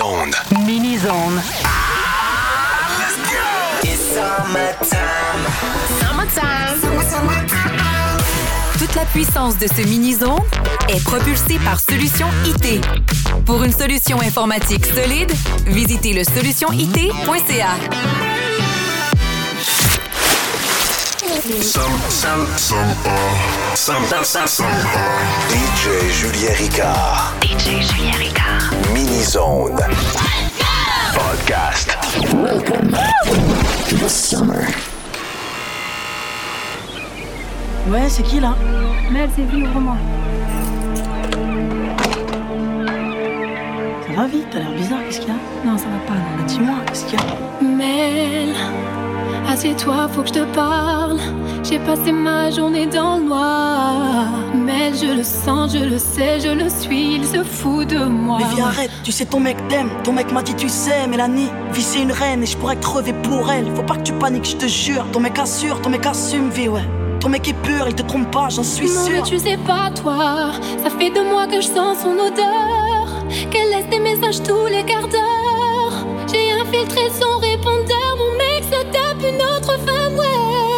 Mini-zone. Mini-zone. Toute la puissance de ce mini-zone est propulsée par Solution IT. Pour une solution informatique solide, visitez le solutionit.ca. DJ Julien Ricard. DJ Julien Ricard. Mini-zone. Podcast. Ouais, c'est qui là Mel, c'est vie, ouvre-moi. Ça va vite, t'as l'air bizarre, qu'est-ce qu'il y a Non, ça va pas, non. Bah, Dis-moi, qu'est-ce qu'il y a Mel, assieds-toi, faut que je te parle. J'ai passé ma journée dans le noir. Mel, je le sens, je le sais, je le suis, il se fout de moi. Mais viens, arrête, tu sais, ton mec t'aime. Ton mec m'a dit, tu sais, Mélanie, vie c'est une reine et je pourrais crever pour elle. Faut pas que tu paniques, je te jure. Ton mec assure, ton mec assume, vie, ouais. Ton mec est pur, il te trompe pas, j'en suis Non, mais sûr. tu sais pas, toi. Ça fait deux mois que je sens son odeur. Qu'elle laisse des messages tous les quarts d'heure. J'ai infiltré son répondeur. Une autre femme, ouais.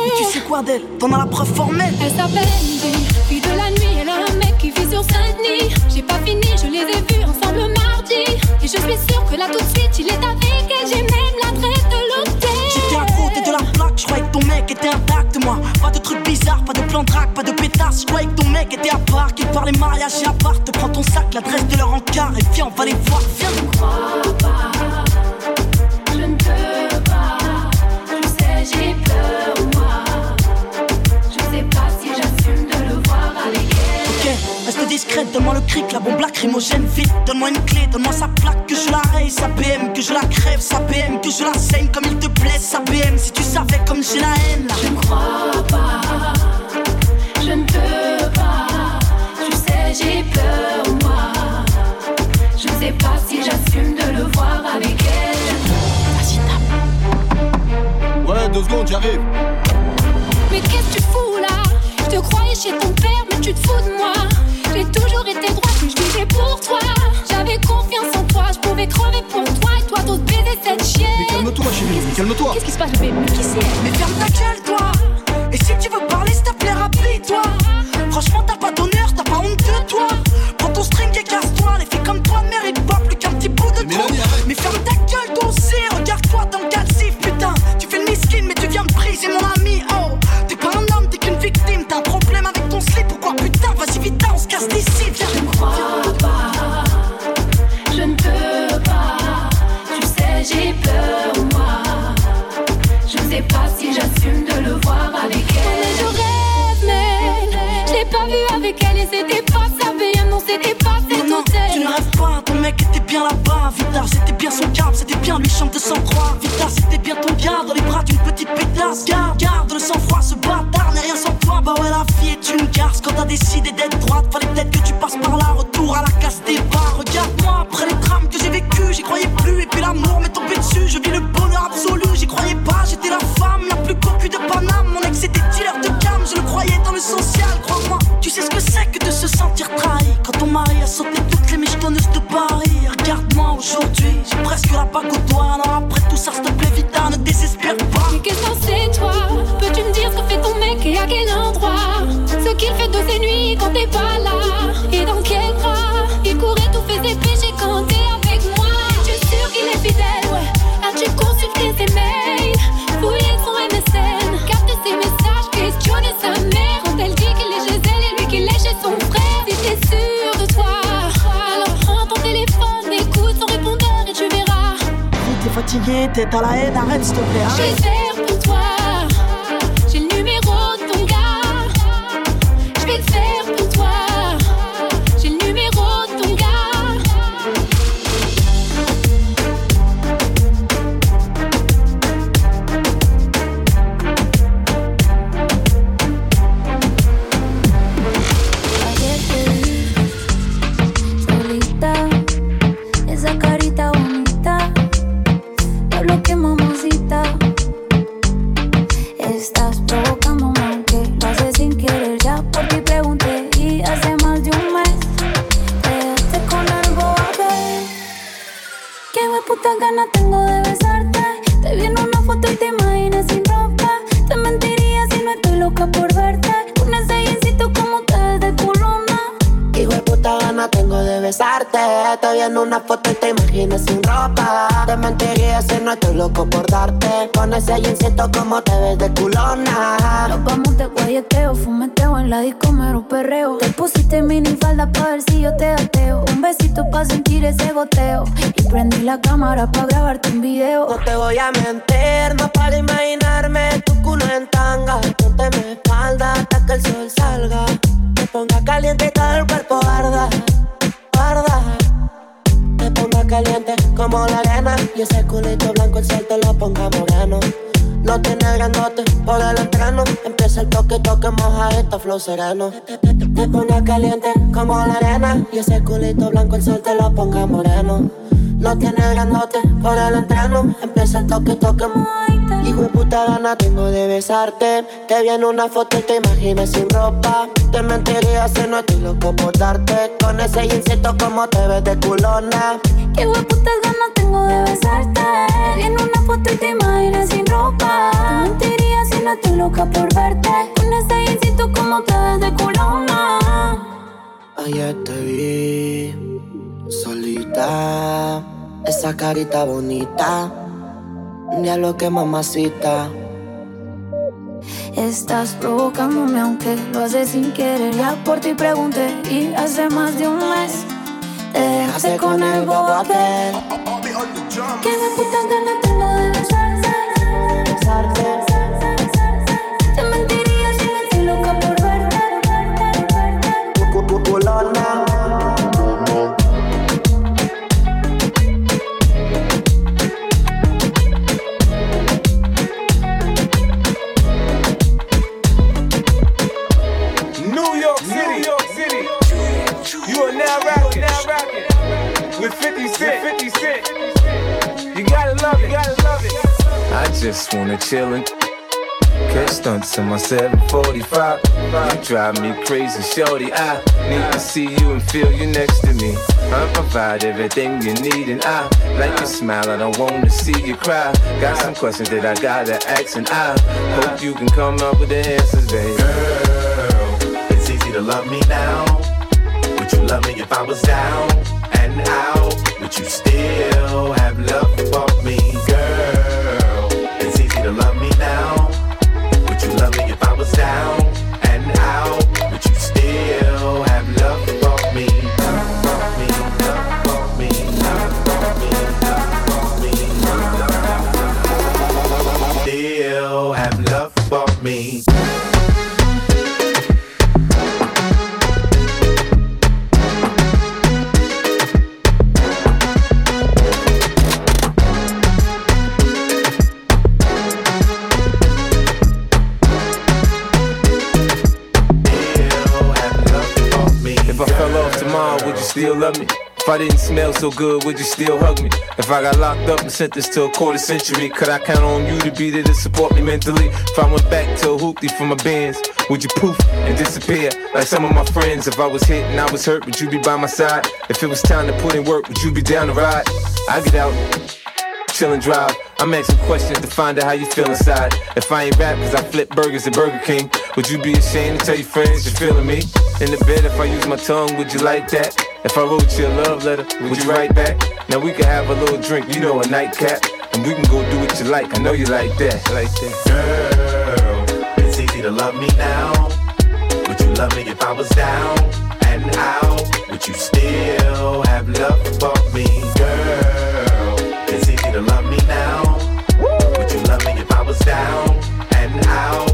Mais tu sais quoi d'elle T'en as la preuve formelle. Elle s'appelle Andy, fille de la nuit, elle a un mec qui vit sur Saint-Denis. J'ai pas fini, je les ai vus ensemble mardi. Et je suis sûre que là tout de suite, il est avec elle. J'ai même l'adresse de J'étais à l'hôtel. côté de la plaque, je croyais que ton mec était intact, moi. Pas de trucs bizarres, pas de plan de drague, pas de pétasse. Je croyais que ton mec était à part, qu'il parlait mariage et à part. Te prends ton sac, l'adresse de leur encart et viens, on va les voir, viens. Discrète, donne-moi le cric, la bombe lacrymogène vite. Donne-moi une clé, donne-moi sa plaque, que je la raye, sa BM, que je la crève, sa BM, que je la saigne comme il te blesse, sa BM. Si tu savais comme j'ai la haine là. Je ne crois pas, je ne peux pas. Tu sais, j'ai peur, moi. Je sais pas si j'assume de le voir avec elle. Ouais, deux secondes, j'arrive. Mais qu'est-ce que tu fous là? Je te croyais chez ton père, mais tu te fous de moi. J'ai toujours été droite, mais je vivais pour toi. J'avais confiance en toi, je pouvais crever pour toi. Et toi, d'autres baiser cette chienne. Mais calme-toi, chérie, mais calme-toi. Qu'est-ce qui se passe, bébé? Mais qui c'est? Mais ferme ta gueule, toi Et si tu veux parler, s'il te plaît, rapide-toi Franchement, bien lui chante de sang-froid. Vitar, c'était bien ton gars dans les bras d'une petite pétasse. Garde, garde le sang-froid, ce bâtard n'est rien sans toi. Bah ouais, la vie est une garce quand t'as décidé d'être droite. Fallait peut-être que tu passes par là, retour à la casse des bars. Regarde-moi, après les drames que j'ai vécu, j'y croyais plus. Et puis l'amour m'est tombé dessus, je vis le bonheur absolu. J'y croyais pas, j'étais la femme la plus cocu de Paname. Mon ex était dealer de gamme, je le croyais dans le social. Crois-moi, tu sais ce que c'est que de se sentir trahi. Quand ton mari a sauté toutes les michetonneuses de Paris. Regarde-moi aujourd'hui, t'es pas là. Et dans quel bras Il courait tout fait ses péchés quand t'es avec moi. Tu es sûr qu'il est fidèle, ouais. As-tu consulté ses mails Fouillé son MSN Capté ses messages, questionné sa mère. Quand elle dit qu'il est chez elle et lui qu'il est chez son frère. Si t'es sûr de toi. Alors prends ton téléphone, écoute son répondeur et tu verras. T'es fatigué, t'es à la haine, arrête s'il te plaît. je Te vi en una foto y te imaginas sin ropa. Te mentiría si no estoy loco por darte. Con ese jeansito como te ves de culona. Nos vamos de guayeteo, fumeteo en la disco mero perreo. Te pusiste mini falda pa' ver si yo te ateo. Un besito pa' sentir ese goteo. Y prendí la cámara pa' grabarte un video. No te voy a mentir, no para imaginarme tu culo en tanga. Ponte mi espalda hasta que el sol salga. Me ponga caliente y todo el cuerpo arda, arda. Caliente como la arena. Y ese culito blanco el sol te lo ponga moreno. No tiene grandote por el entreno. Empieza el toque, toque, moja esto, flow sereno. Me pone caliente como la arena. Y ese culito blanco el sol te lo ponga moreno. No tiene grandote por el entreno. Empieza el toque, toque, Hijo de puta gana tengo de besarte. Te vi en una foto y te imaginas sin ropa. Te mentiría si no estoy loco por darte. Con ese jeansito como te ves de culona. Qué putas ganas tengo de besarte. Te vi en una foto y te imaginas sin ropa. Te mentiría si no estoy loca por verte. Con ese jeansito como te ves de culona. Ayer te vi solita, esa carita bonita, lo que mamacita. Estás provocándome aunque lo haces sin querer. Ya por ti pregunté y hace más de un mes te dejaste con el bobo aquel. Que me puta gana tengo de besarte. With 50 Cent, 50 Cent. You gotta love it, you gotta love it. I just wanna chillin'. Catch stunts in my 745. You drive me crazy, shorty. I need to see you and feel you next to me. I provide everything you need, and I like your smile. I don't wanna see you cry. Got some questions that I gotta ask, and I hope you can come up with the answers, baby. Girl, it's easy to love me now. Would you love me if I was down and out? Would you still have love for me, girl? It's easy to love me now. Would you love me if I I didn't smell so good, would you still hug me? If I got locked up and sentenced to a quarter century, could I count on you to be there to support me mentally? If I went back to a hoopty for my bands, would you poof and disappear like some of my friends? If I was hit and I was hurt, would you be by my side? If it was time to put in work, would you be down to ride? I get out, chill and drive. I'm asking questions to find out how you feel inside. If I ain't rap cause I flip burgers at Burger King, would you be ashamed to tell your friends you're feeling me? In the bed, if I use my tongue, would you like that? If I wrote you a love letter, would you write back? Now we can have a little drink, you know, a nightcap. And we can go do what you like, I know you like that, like that. Girl, it's easy to love me now. Would you love me if I was down and out? Would you still have love for me, girl? It's easy to love me now. Would you love me if I was down and out?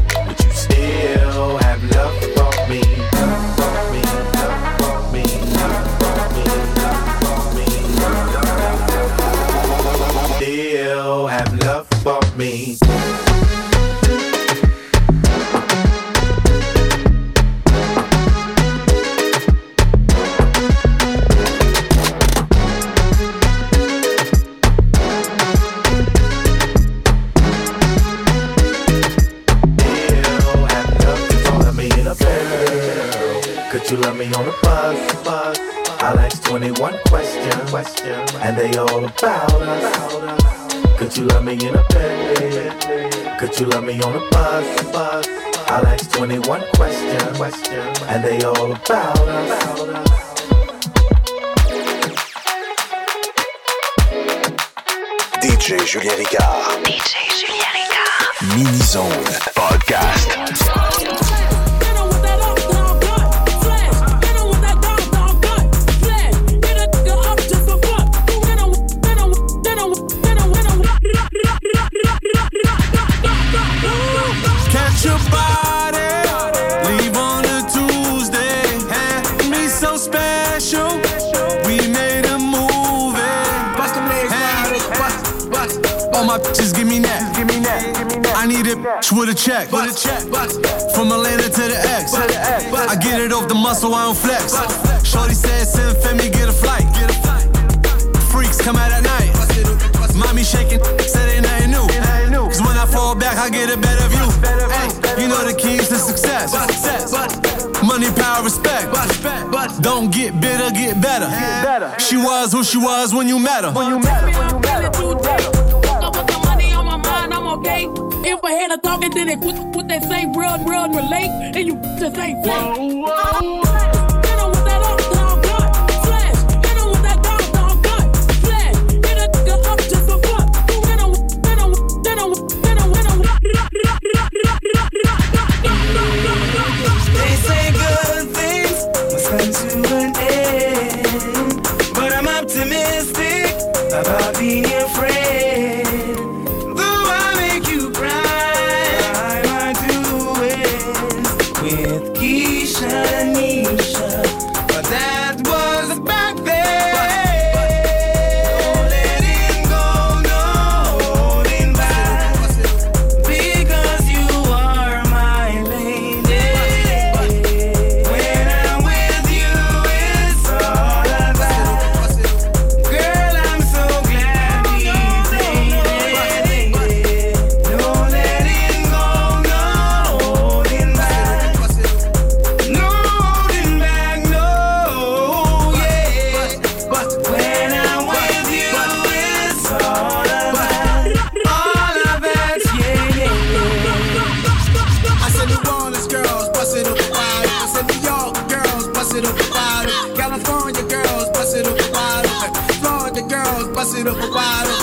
Questions, and they all about us. Could you love me in a Bentley? Could you love me on a bus? I'll ask 21 questions, and they all about us. DJ Julien Ricard. DJ Julien Ricard. Mini Zone Podcast. Need with a check. With a check, bust, From Atlanta to the X. To the X. I get it off the muscle, I don't flex. Shorty said, send Femi, get a flight. Get a flight. Freaks come out at night. Mommy shaking, said ain't nothing new. Cause when I fall back, I get a better view. Ay, you know the keys to success. Money, power, respect. Don't get bitter, get better. She was who she was when you met her. If I had a talking, then they put, put that same real, real relate, and you just ain't fake. They bust it up wide.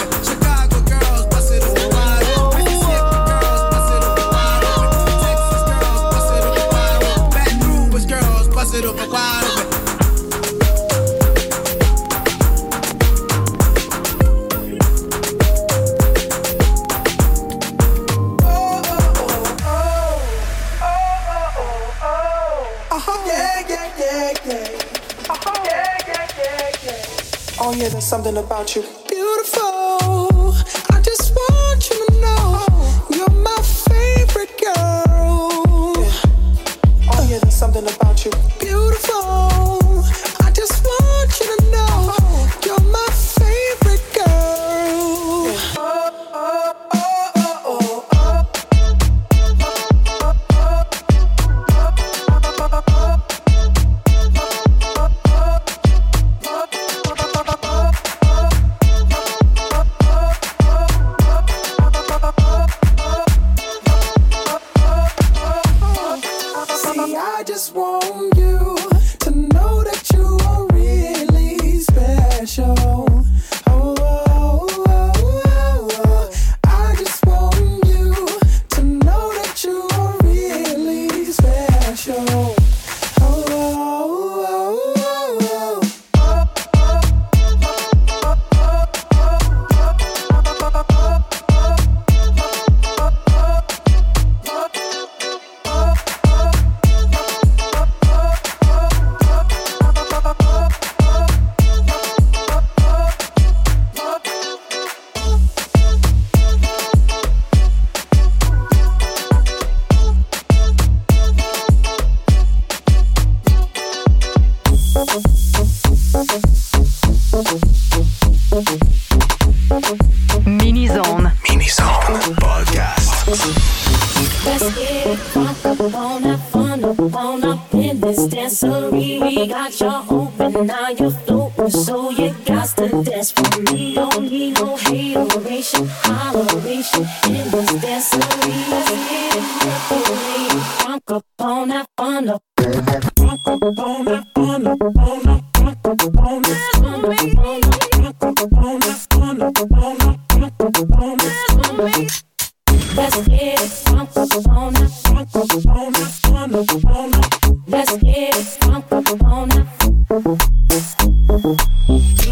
About you.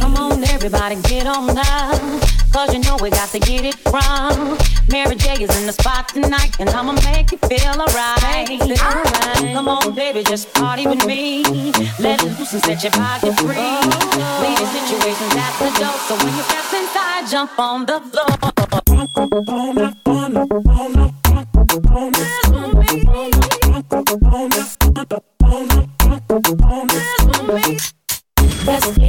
Come on, everybody, get on now. Cause you know we got to get it wrong. Is in the spot tonight, and I'ma make you feel alright. Come on, baby, just party with me. Let it loose and set your body free. Oh. Leave your situations at the door, so when you step inside, jump on the floor. Let's get it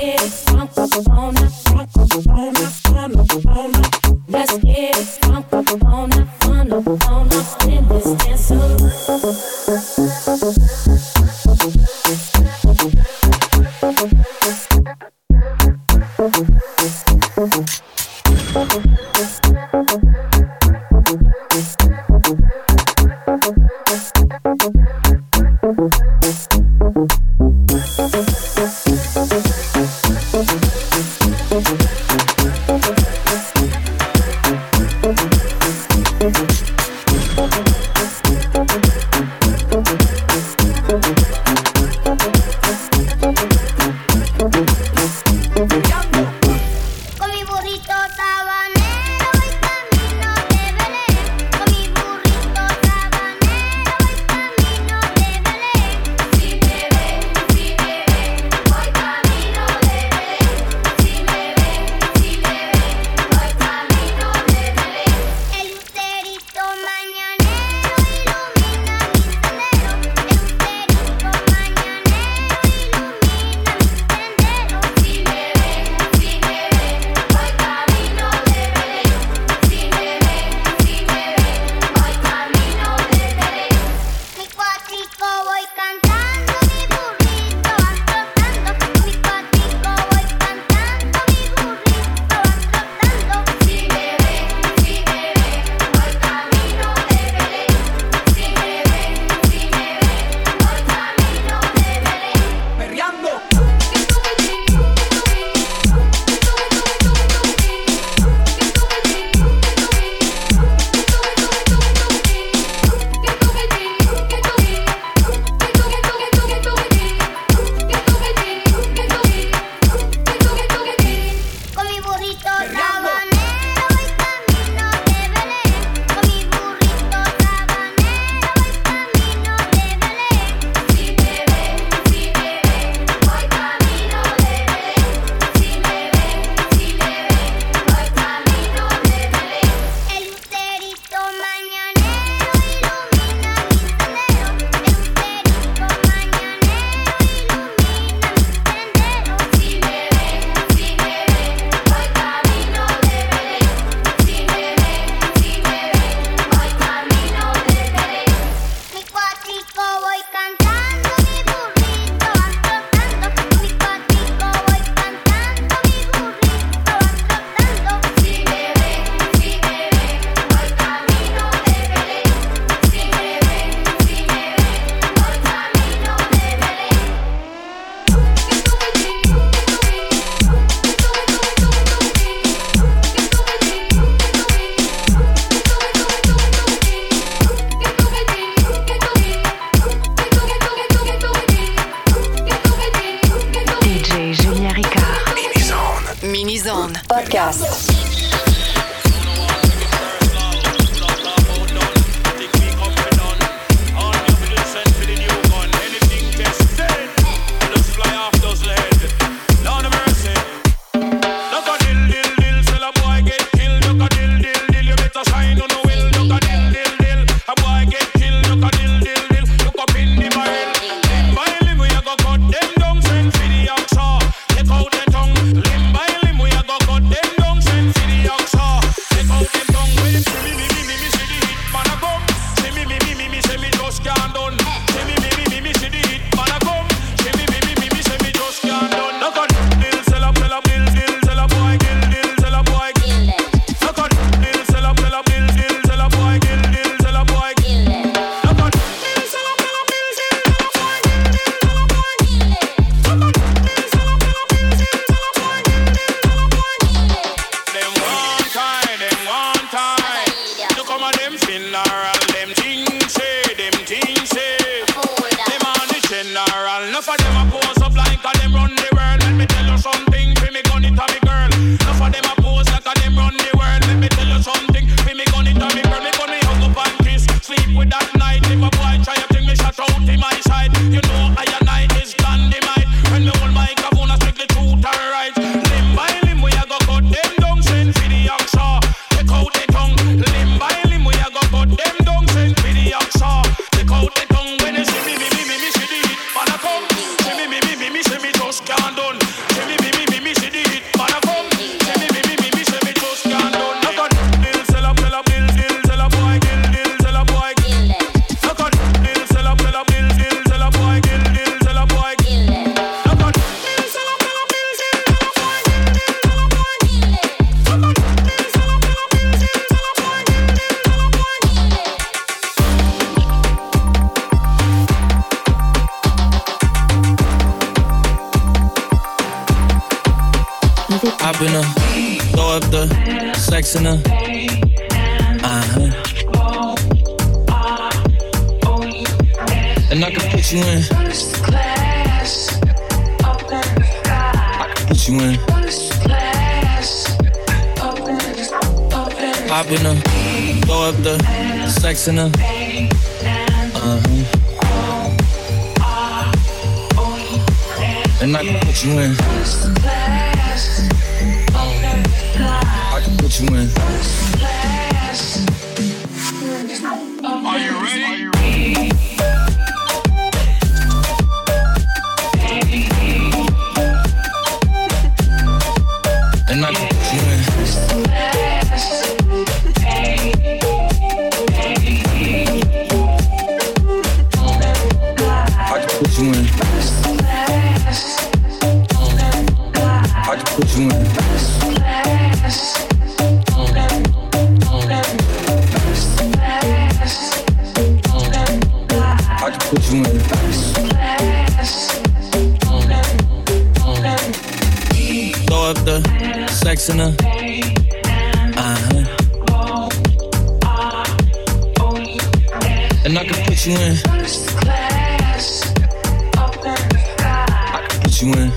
you in.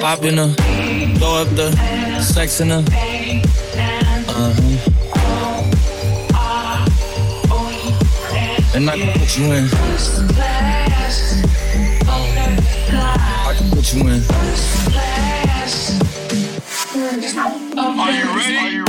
Pop in her, throw up the sex in her. Uh-huh. And I can put you in. I can put you in. Are you ready?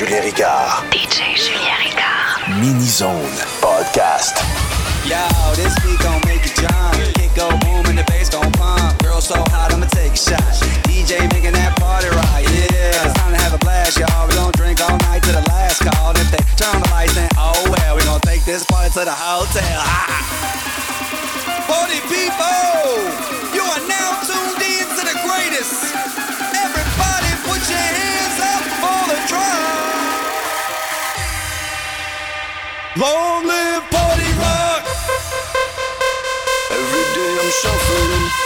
Julien Ricard. DJ Julien Ricard. Mini Zone Podcast. Yo, this beat gon' make you jump. Kick go boom and the bass gon' pump. Girl so hot, I'ma take a shot. DJ making that party right, yeah. It's time to have a blast, y'all. We gon' drink all night to the last call. If they turn the lights, then oh well. We gon' take this party to the hotel. Party people, you are now tuned in to the greatest. Long live party rock. Every day I'm shuffling.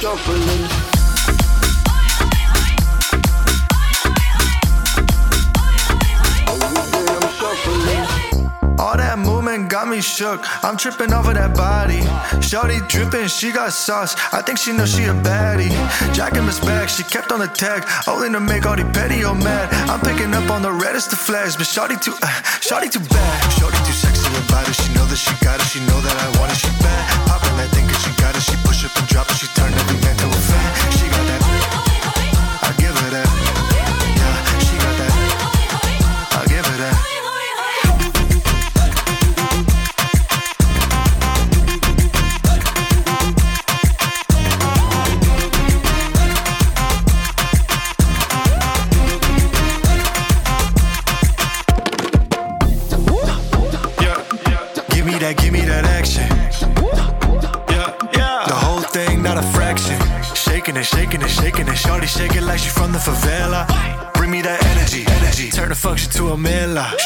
Shuffling. All that movement got me shook. I'm tripping over that body. Shorty dripping, she got sauce. I think she knows she a baddie. Jacking Miss back, she kept on the tag. Only to make all the petty oh mad. I'm picking up on the reddest of flags, but Shorty too, uh, Shorty too bad. Shorty too sexy about it. She know that she got it. She know that I want it. She bad. Popping that thing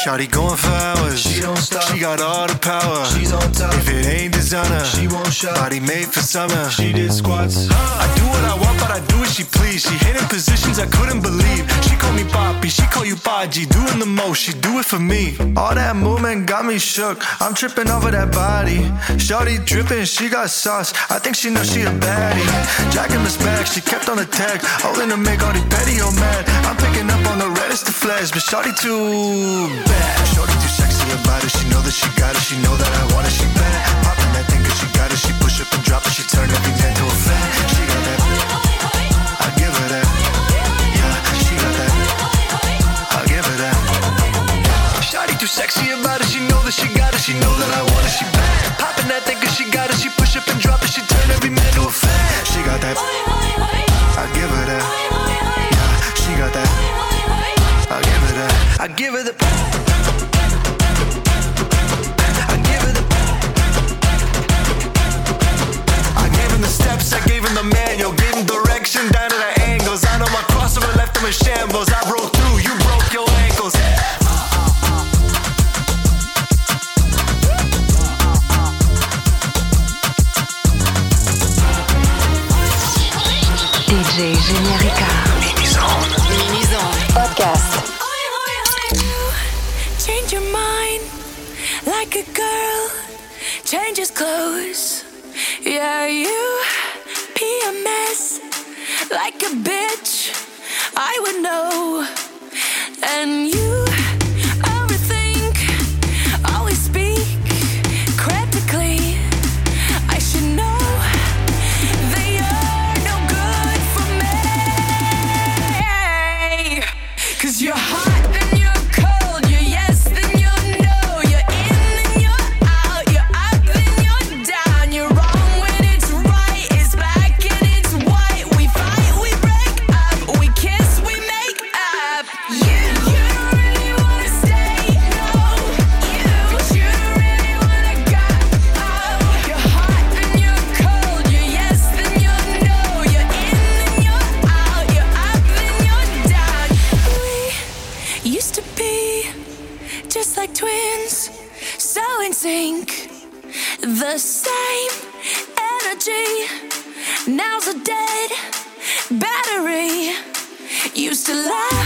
Shorty going for hours. She don't stop. She got all the power. She's on top. If it ain't designer, she won't shop. Body made for summer. She did squats. I do what I want, but I do what she please. She hit in positions I couldn't believe. She call me Papi, she call you Baji. Doing the most, she do it for me. All that movement got me shook. I'm tripping over that body. Shorty dripping, she got sauce. I think she knows she a baddie. Jacking Miss back, she kept on the tag. Holding to make all the petty oh mad. I'm picking up on the reddest of flags, but Shorty too bad. Shorty too sexy about it. She know that she got it. She know that I want it. She bad. Popping that thing 'cause she got it. She push up and drop it. She turn every man to a fan. She too sexy about it. She know that she got it. She know that I want it. She bad. Popping that thing 'cause she got it. She push up and drop it. She turn every man to a fan. She got that. I give her that. Yeah, she got that. I give her that. I give her the. I give her the. I gave him the steps, I gave him the manual, gave him direction down to the angles. I know my crossover left him in shambles. I broke Generica. Podcast. Change your mind like a girl changes clothes. Yeah, you be a mess like a bitch. I would know. And you. dead. Battery. Used to lie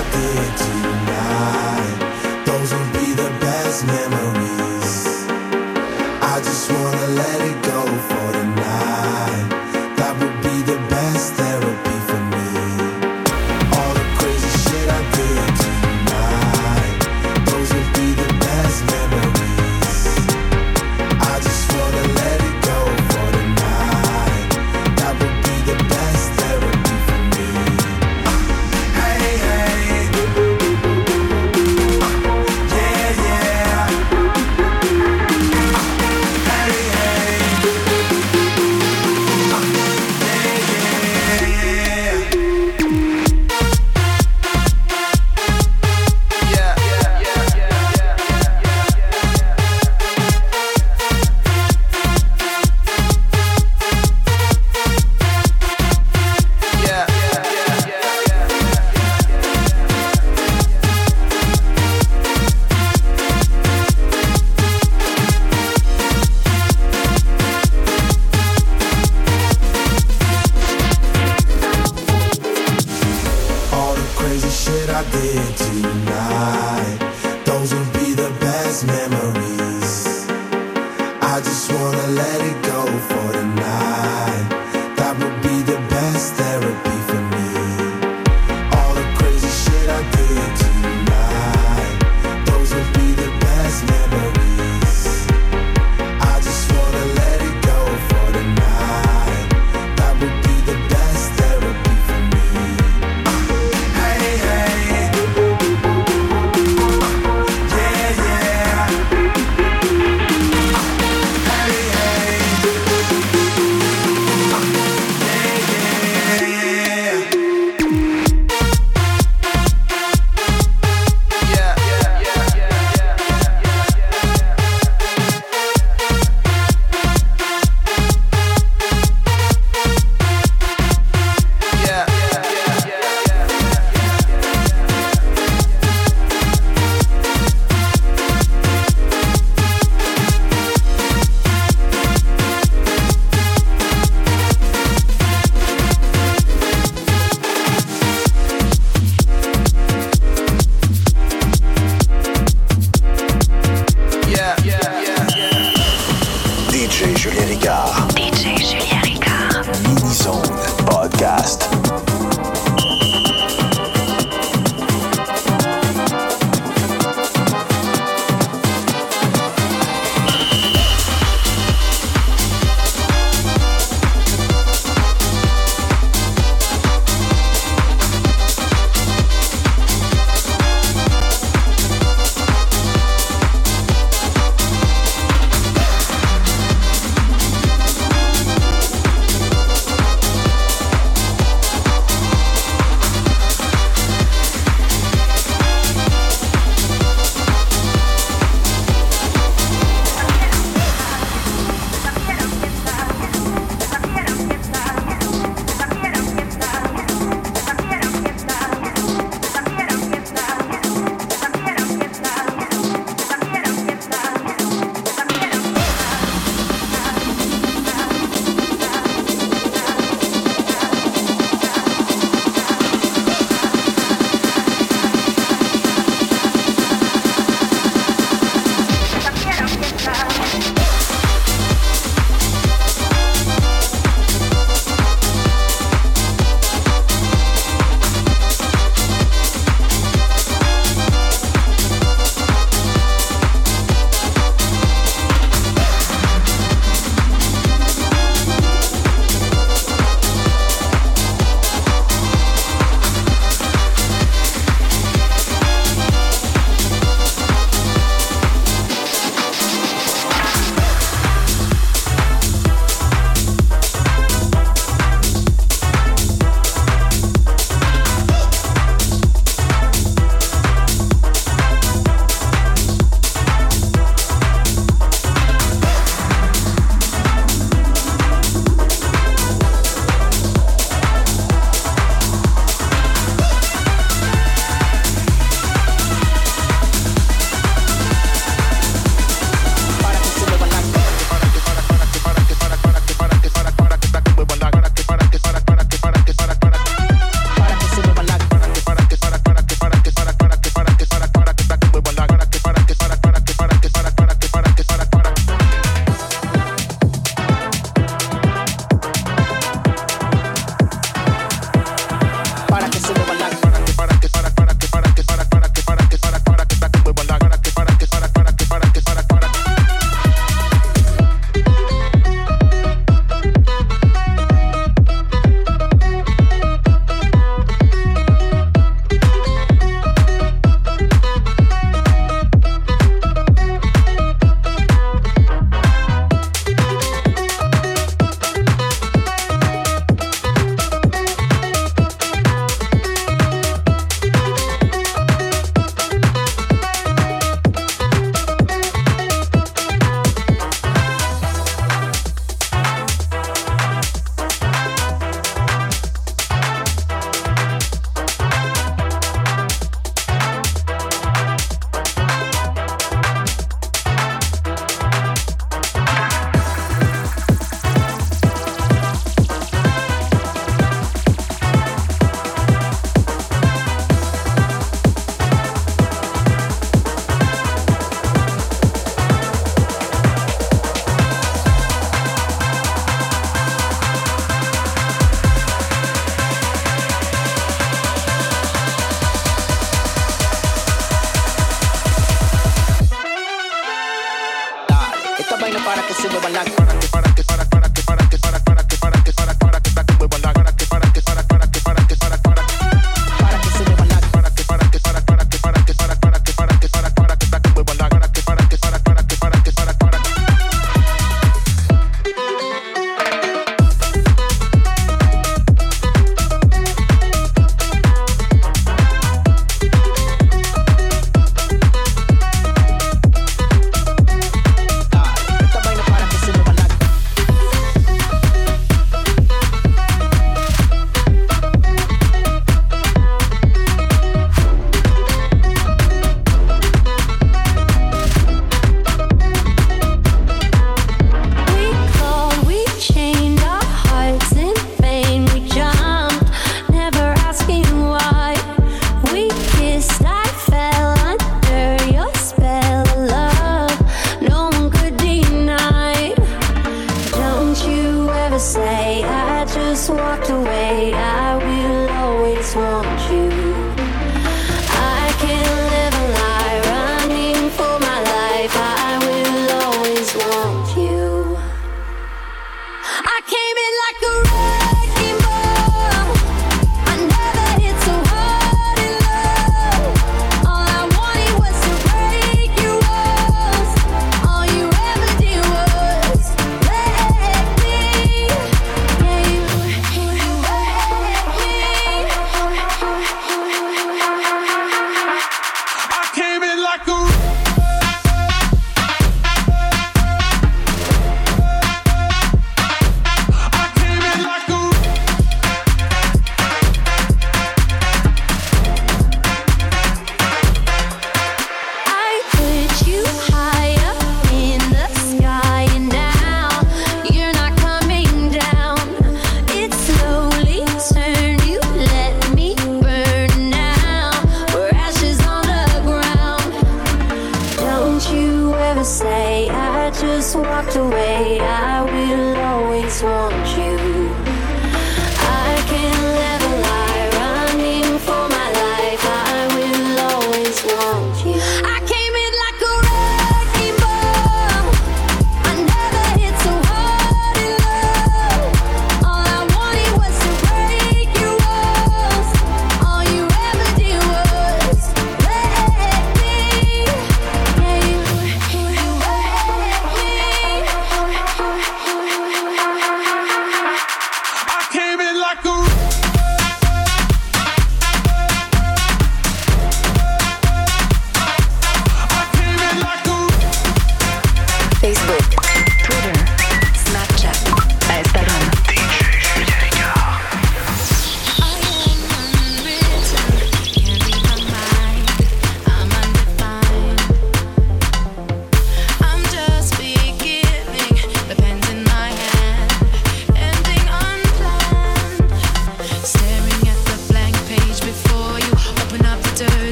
Tonight. Those will be the best memories. I just wanna let it go.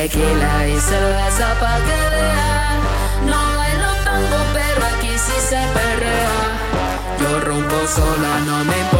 tequila y cerveza pa' que vea. No bailo tango, pero aquí sí se perrea. Yo rompo sola, no me importa.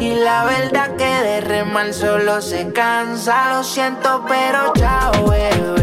y la verdad que de remar solo se cansa. Lo siento, pero chao, bebé.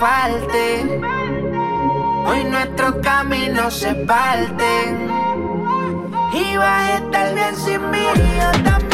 falte. Hoy nuestros caminos se parten. Y vas a estar bien sin mí, yo también.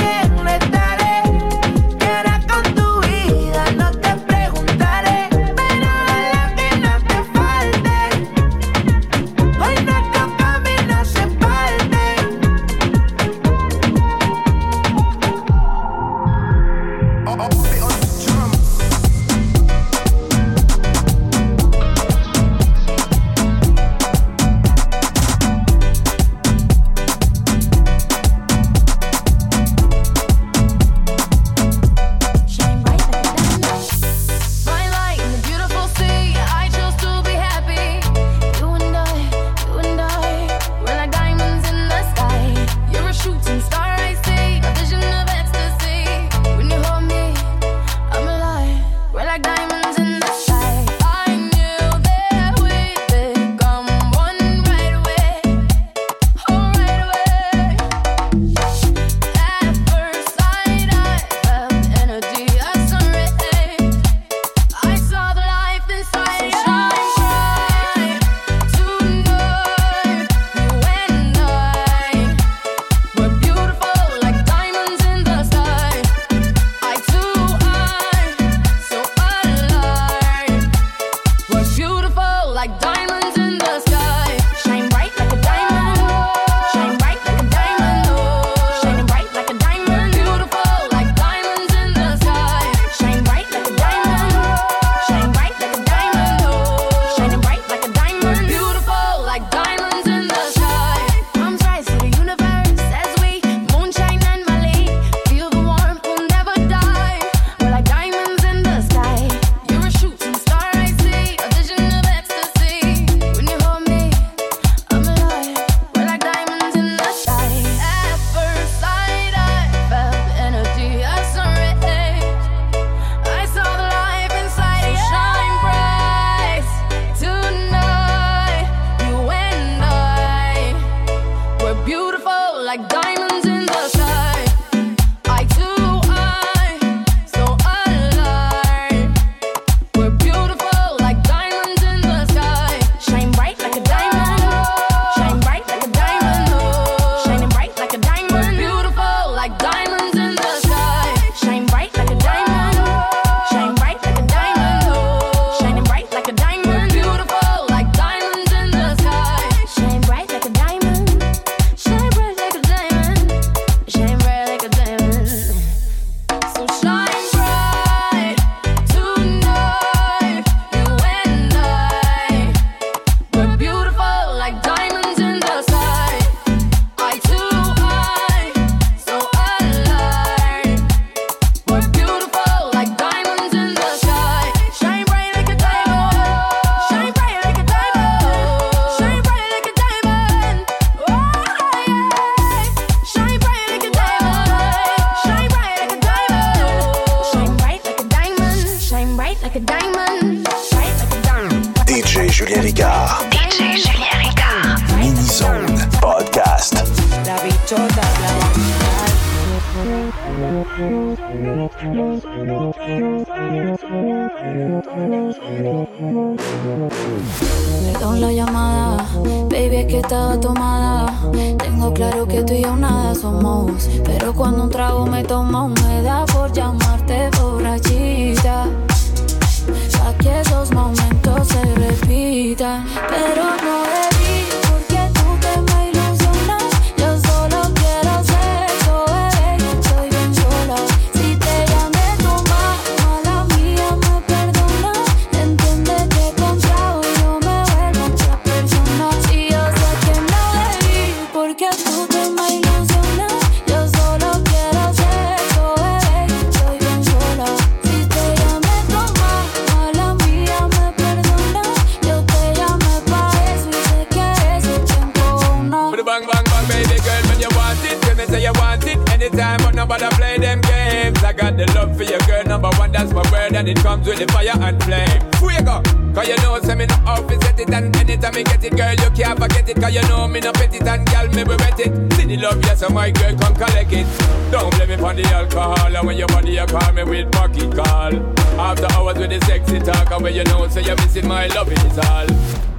Anytime, play them games. I got the love for your girl, number one, that's my word, and it comes with the fire and flame. Fuego, cause you know, say me no off set it, and anytime me get it, girl, you can't forget it, cause you know me no pet it, and girl, me we wet it. See the love, yes, so my girl, come collect it. Don't blame me for the alcohol, and when your body, you call me with pocket call. After hours with the sexy talk, and when you know, say you're missing my love, it is all.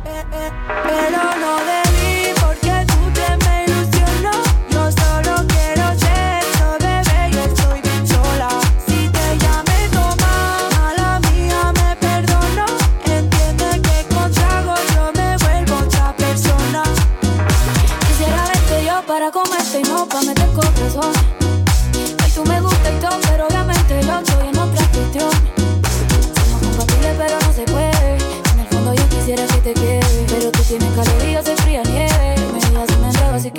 Pero no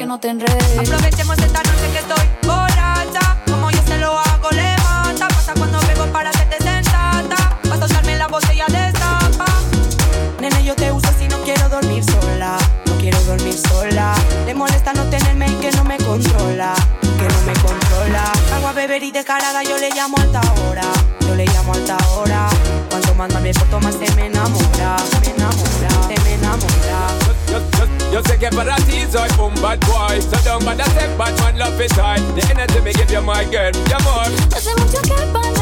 no te enredes. Aprovechemos esta noche que estoy borracha. Como yo se lo hago, le mata. Pasa cuando vengo para hacerte sensata. Vas a usarme la botella de tapa. Nene, yo te uso si no quiero dormir sola. No quiero dormir sola. Le molesta no tenerme y que no me controla. Que no me controla. Hago a beber y descarada yo le llamo alta hora. Yo le llamo alta hora. Cuando manda me porto más me enamora. Me enamora, me enamora. Yo, yo, yo sé que para ti soy un bad boy. So don't bother say bad man love is high. The energy me give you my girl, mi amor Hace mucho que para nadie estoy.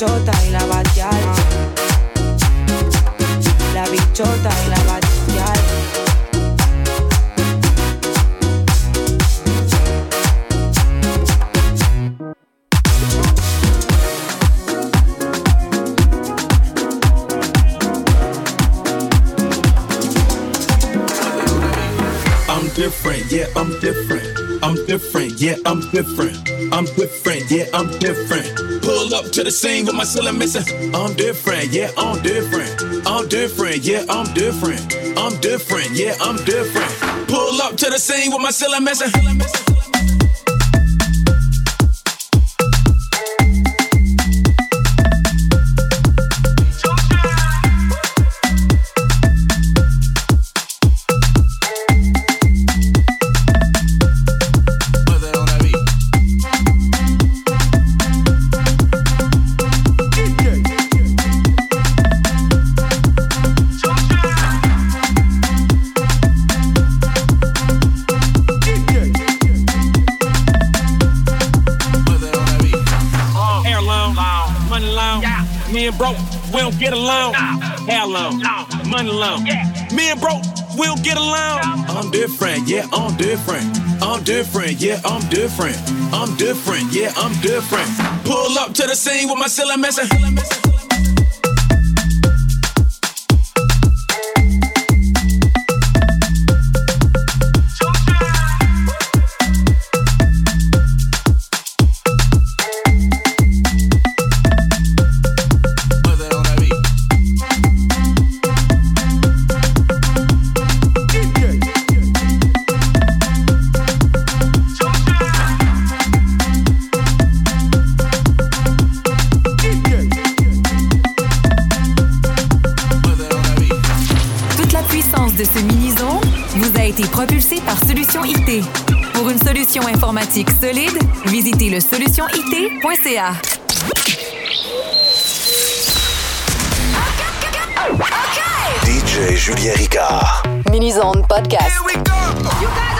Bichota y la. La bichota y la. I'm different, yeah, I'm different. I'm different, yeah, I'm different. I'm different, yeah, I'm different. Pull up to the scene with my cylinder missing. I'm different, yeah, I'm different. I'm different, yeah, I'm different. I'm different, yeah, I'm different. Pull up to the scene with my cylinder missing. Different. I'm different, yeah, I'm different. I'm different, yeah, I'm different. Pull up to the scene with my missing. DJ Julien Ricard. Mini's Podcast.